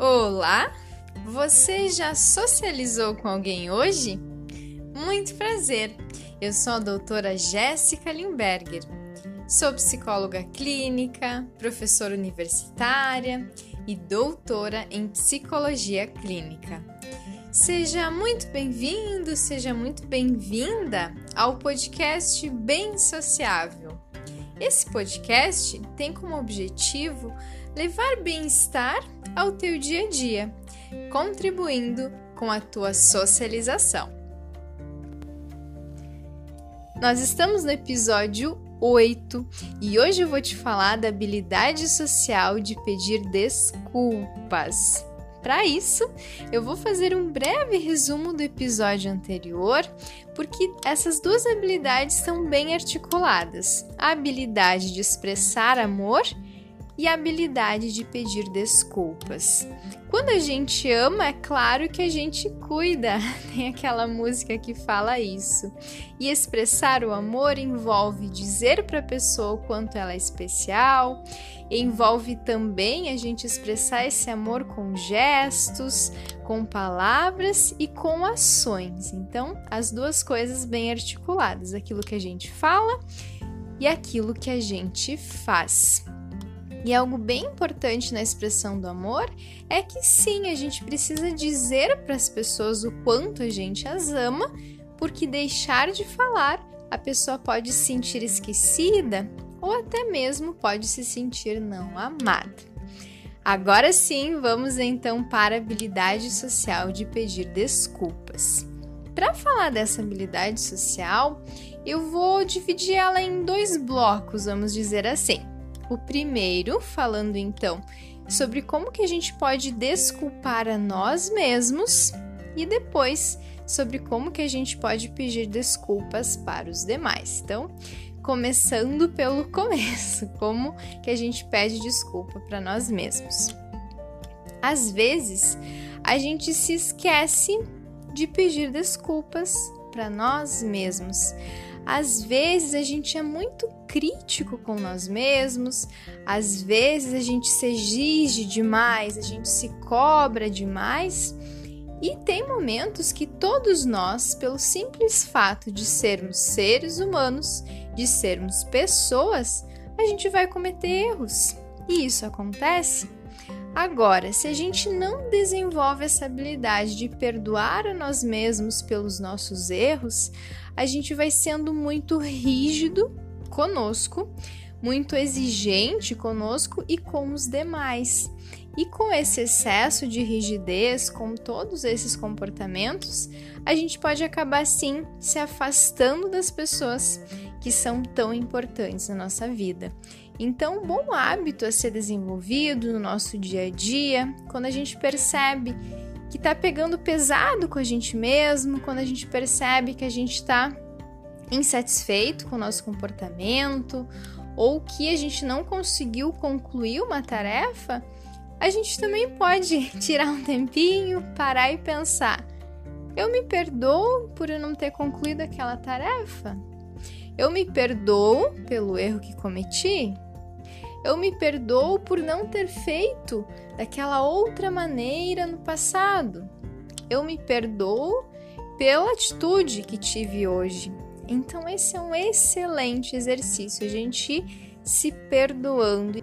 Olá! Você já socializou com alguém hoje? Muito prazer! Eu sou a doutora Jéssica Limberger. Sou psicóloga clínica, professora universitária e doutora em psicologia clínica. Seja muito bem-vindo, seja muito bem-vinda ao podcast Bem Sociável. Esse podcast tem como objetivo levar bem-estar ao teu dia a dia, contribuindo com a tua socialização. Nós estamos no episódio 8 e hoje eu vou te falar da habilidade social de pedir desculpas. Para isso, eu vou fazer um breve resumo do episódio anterior, porque essas duas habilidades são bem articuladas: a habilidade de expressar amor e a habilidade de pedir desculpas. Quando a gente ama, é claro que a gente cuida, tem aquela música que fala isso. E expressar o amor envolve dizer para a pessoa o quanto ela é especial, envolve também a gente expressar esse amor com gestos, com palavras e com ações. Então, as duas coisas bem articuladas, aquilo que a gente fala e aquilo que a gente faz. E algo bem importante na expressão do amor é que sim, a gente precisa dizer para as pessoas o quanto a gente as ama, porque deixar de falar, a pessoa pode se sentir esquecida ou até mesmo pode se sentir não amada. Agora sim, vamos então para a habilidade social de pedir desculpas. Para falar dessa habilidade social, eu vou dividir ela em dois blocos, vamos dizer assim. O primeiro, falando então sobre como que a gente pode desculpar a nós mesmos e depois sobre como que a gente pode pedir desculpas para os demais. Então, começando pelo começo, como que a gente pede desculpa para nós mesmos. Às vezes, a gente se esquece de pedir desculpas para nós mesmos. Às vezes a gente é muito crítico com nós mesmos, às vezes a gente se exige demais, a gente se cobra demais. E tem momentos que todos nós, pelo simples fato de sermos seres humanos, de sermos pessoas, a gente vai cometer erros. E isso acontece. Agora, se a gente não desenvolve essa habilidade de perdoar a nós mesmos pelos nossos erros, a gente vai sendo muito rígido conosco, muito exigente conosco e com os demais. E com esse excesso de rigidez, com todos esses comportamentos, a gente pode acabar sim se afastando das pessoas que são tão importantes na nossa vida. Então, um bom hábito a ser desenvolvido no nosso dia a dia, quando a gente percebe que está pegando pesado com a gente mesmo, quando a gente percebe que a gente está insatisfeito com o nosso comportamento ou que a gente não conseguiu concluir uma tarefa, a gente também pode tirar um tempinho, parar e pensar: eu me perdoo por eu não ter concluído aquela tarefa? Eu me perdoo pelo erro que cometi? Eu me perdoo por não ter feito daquela outra maneira no passado. Eu me perdoo pela atitude que tive hoje. Então, esse é um excelente exercício, a gente se perdoando.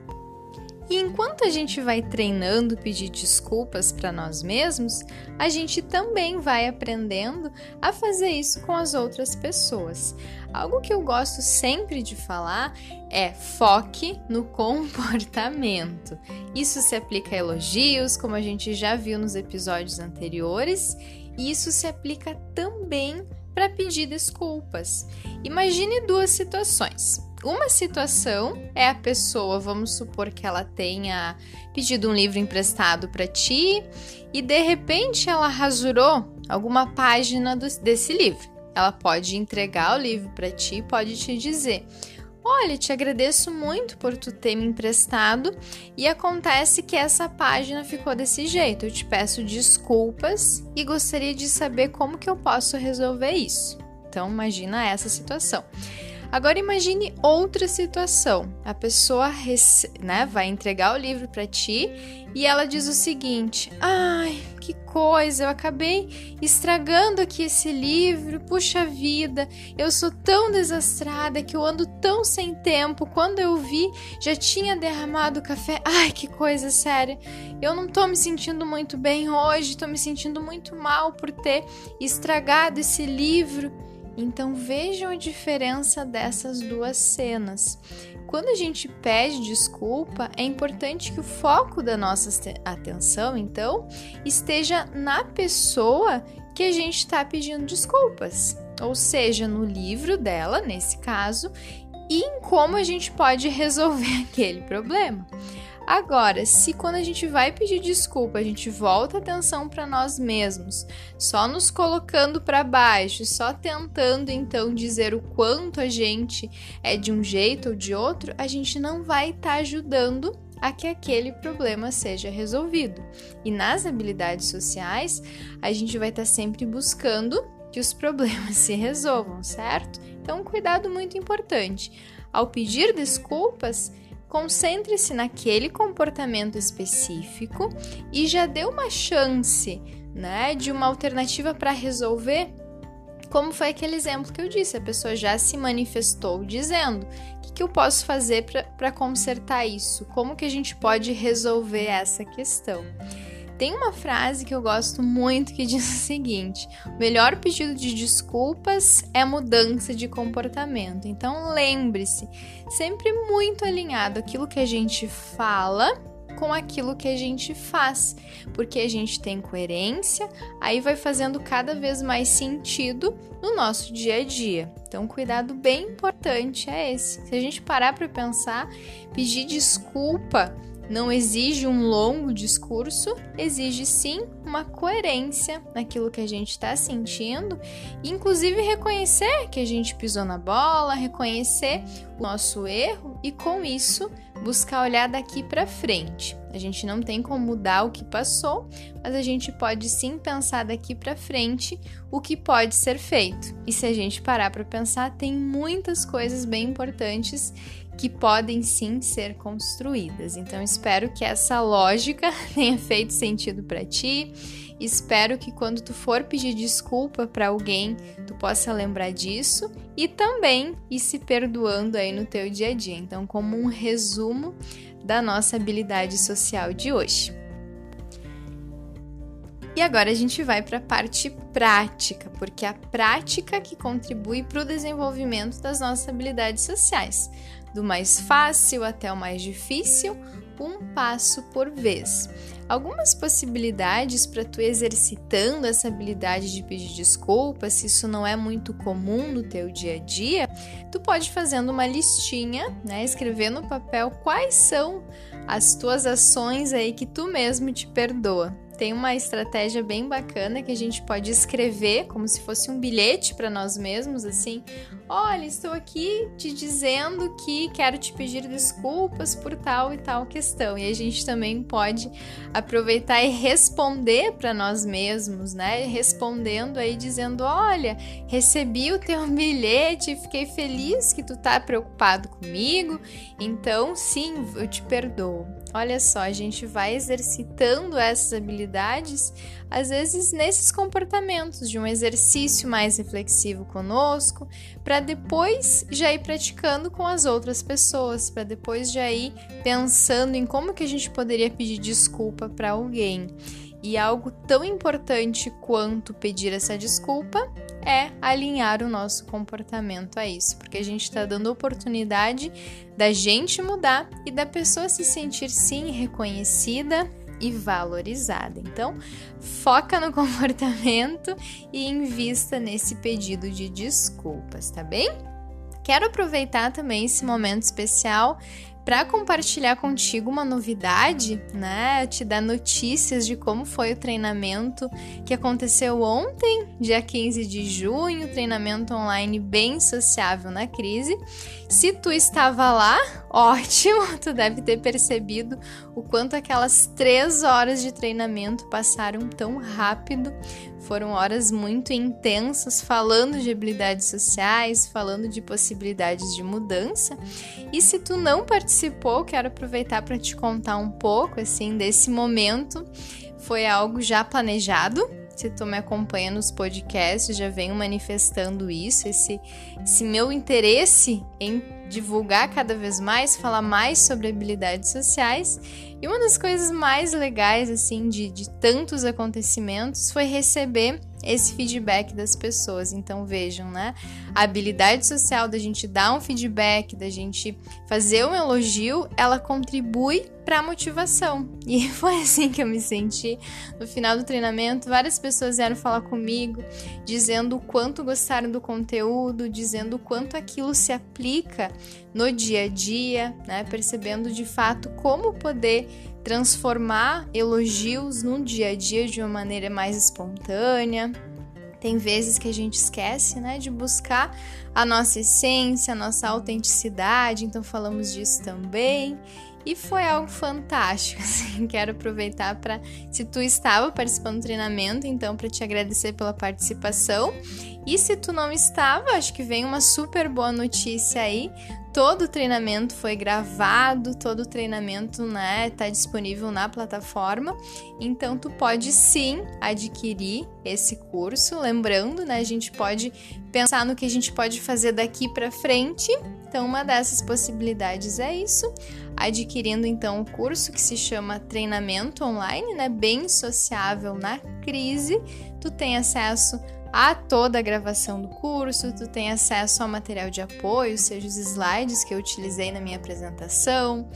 E enquanto a gente vai treinando pedir desculpas para nós mesmos, a gente também vai aprendendo a fazer isso com as outras pessoas. Algo que eu gosto sempre de falar é foque no comportamento. Isso se aplica a elogios, como a gente já viu nos episódios anteriores, e isso se aplica também para pedir desculpas. Imagine duas situações. Uma situação é a pessoa, vamos supor que ela tenha pedido um livro emprestado para ti e de repente ela rasurou alguma página do, desse livro. Ela pode entregar o livro para ti, pode te dizer: Olha, te agradeço muito por tu ter me emprestado e acontece que essa página ficou desse jeito. Eu te peço desculpas e gostaria de saber como que eu posso resolver isso. Então, imagina essa situação. Agora imagine outra situação. A pessoa né, vai entregar o livro para ti e ela diz o seguinte: "Ai, que coisa, eu acabei estragando aqui esse livro. Puxa vida, eu sou tão desastrada que eu ando tão sem tempo. Quando eu vi, já tinha derramado café. Ai, que coisa séria. Eu não tô me sentindo muito bem hoje, tô me sentindo muito mal por ter estragado esse livro." Então vejam a diferença dessas duas cenas. Quando a gente pede desculpa, é importante que o foco da nossa atenção, então, esteja na pessoa que a gente está pedindo desculpas, ou seja, no livro dela, nesse caso, e em como a gente pode resolver aquele problema. Agora, se quando a gente vai pedir desculpa, a gente volta a atenção para nós mesmos, só nos colocando para baixo, só tentando então dizer o quanto a gente é de um jeito ou de outro, a gente não vai estar tá ajudando a que aquele problema seja resolvido. E nas habilidades sociais, a gente vai estar tá sempre buscando que os problemas se resolvam, certo? Então, um cuidado muito importante. Ao pedir desculpas, Concentre-se naquele comportamento específico e já dê uma chance, né, de uma alternativa para resolver. Como foi aquele exemplo que eu disse, a pessoa já se manifestou dizendo: o que, que eu posso fazer para consertar isso? Como que a gente pode resolver essa questão? Tem uma frase que eu gosto muito que diz o seguinte: o melhor pedido de desculpas é mudança de comportamento. Então lembre-se, sempre muito alinhado aquilo que a gente fala com aquilo que a gente faz, porque a gente tem coerência, aí vai fazendo cada vez mais sentido no nosso dia a dia. Então, cuidado bem importante é esse. Se a gente parar para pensar, pedir desculpa não exige um longo discurso, exige sim uma coerência naquilo que a gente está sentindo, inclusive reconhecer que a gente pisou na bola, reconhecer o nosso erro e com isso buscar olhar daqui para frente. A gente não tem como mudar o que passou, mas a gente pode sim pensar daqui para frente o que pode ser feito. E se a gente parar para pensar, tem muitas coisas bem importantes que podem sim ser construídas. Então espero que essa lógica tenha feito sentido para ti. Espero que quando tu for pedir desculpa para alguém, tu possa lembrar disso e também ir se perdoando aí no teu dia a dia. Então, como um resumo da nossa habilidade social de hoje. E agora a gente vai para a parte prática, porque é a prática que contribui para o desenvolvimento das nossas habilidades sociais do mais fácil até o mais difícil, um passo por vez. Algumas possibilidades para tu exercitando essa habilidade de pedir desculpas, se isso não é muito comum no teu dia a dia, tu pode fazendo uma listinha, né, escrever no papel quais são as tuas ações aí que tu mesmo te perdoa tem uma estratégia bem bacana que a gente pode escrever como se fosse um bilhete para nós mesmos, assim: olha, estou aqui te dizendo que quero te pedir desculpas por tal e tal questão. E a gente também pode aproveitar e responder para nós mesmos, né? Respondendo aí dizendo: olha, recebi o teu bilhete, fiquei feliz que tu tá preocupado comigo, então sim, eu te perdoo. Olha só, a gente vai exercitando essas habilidades, às vezes nesses comportamentos de um exercício mais reflexivo conosco, para depois já ir praticando com as outras pessoas, para depois já ir pensando em como que a gente poderia pedir desculpa para alguém. E algo tão importante quanto pedir essa desculpa é alinhar o nosso comportamento a isso, porque a gente está dando oportunidade da gente mudar e da pessoa se sentir sim reconhecida e valorizada. Então, foca no comportamento e invista nesse pedido de desculpas, tá bem? Quero aproveitar também esse momento especial para compartilhar contigo uma novidade, né? Te dar notícias de como foi o treinamento que aconteceu ontem, dia 15 de junho, treinamento online bem sociável na crise. Se tu estava lá, ótimo, tu deve ter percebido o quanto aquelas três horas de treinamento passaram tão rápido. Foram horas muito intensas, falando de habilidades sociais, falando de possibilidades de mudança. E se tu não participou, quero aproveitar para te contar um pouco assim desse momento. Foi algo já planejado, se tu me acompanha nos podcasts, já venho manifestando isso, esse, esse meu interesse em divulgar cada vez mais, falar mais sobre habilidades sociais. E uma das coisas mais legais, assim, de, de tantos acontecimentos foi receber esse feedback das pessoas. Então vejam, né? A habilidade social da gente dar um feedback, da gente fazer um elogio, ela contribui para a motivação. E foi assim que eu me senti no final do treinamento. Várias pessoas vieram falar comigo, dizendo o quanto gostaram do conteúdo, dizendo o quanto aquilo se aplica no dia a dia, né? Percebendo de fato como poder transformar elogios no dia a dia de uma maneira mais espontânea. Tem vezes que a gente esquece, né, de buscar a nossa essência, a nossa autenticidade, então falamos disso também. E foi algo fantástico, assim. Quero aproveitar para, se tu estava participando do treinamento, então para te agradecer pela participação. E se tu não estava, acho que vem uma super boa notícia aí todo o treinamento foi gravado, todo o treinamento, né, tá disponível na plataforma. Então tu pode sim adquirir esse curso, lembrando, né, a gente pode pensar no que a gente pode fazer daqui para frente. Então uma dessas possibilidades é isso, adquirindo então o curso que se chama Treinamento Online, né, bem sociável na crise. Tu tem acesso a toda a gravação do curso, tu tem acesso ao material de apoio, seja os slides que eu utilizei na minha apresentação,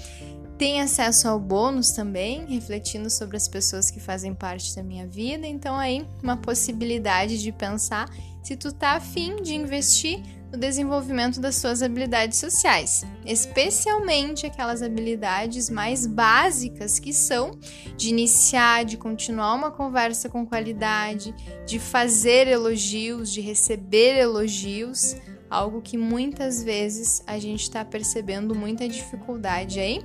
tem acesso ao bônus também, refletindo sobre as pessoas que fazem parte da minha vida. Então aí uma possibilidade de pensar se tu tá afim de investir no desenvolvimento das suas habilidades sociais, especialmente aquelas habilidades mais básicas que são de iniciar, de continuar uma conversa com qualidade, de fazer elogios, de receber elogios, algo que muitas vezes a gente está percebendo muita dificuldade aí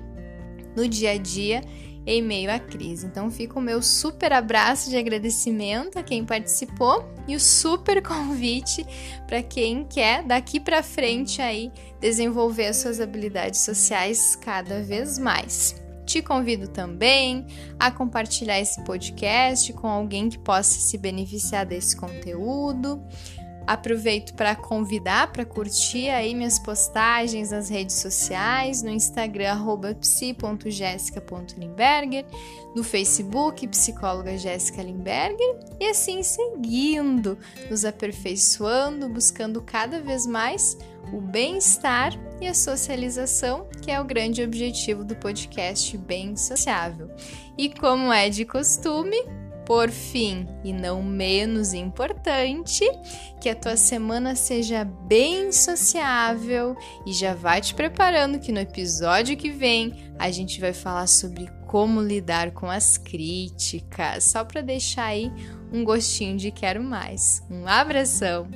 no dia a dia em meio à crise. Então fica o meu super abraço de agradecimento a quem participou e o super convite para quem quer daqui para frente aí desenvolver as suas habilidades sociais cada vez mais. Te convido também a compartilhar esse podcast com alguém que possa se beneficiar desse conteúdo. Aproveito para convidar para curtir aí minhas postagens nas redes sociais, no Instagram psi.jessica.limberger, no Facebook psicóloga Jéssica Limberger e assim seguindo, nos aperfeiçoando, buscando cada vez mais o bem-estar e a socialização, que é o grande objetivo do podcast Bem Sociável. E como é de costume, por fim, e não menos importante, que a tua semana seja bem sociável e já vai te preparando que no episódio que vem a gente vai falar sobre como lidar com as críticas, só para deixar aí um gostinho de quero mais. Um abração.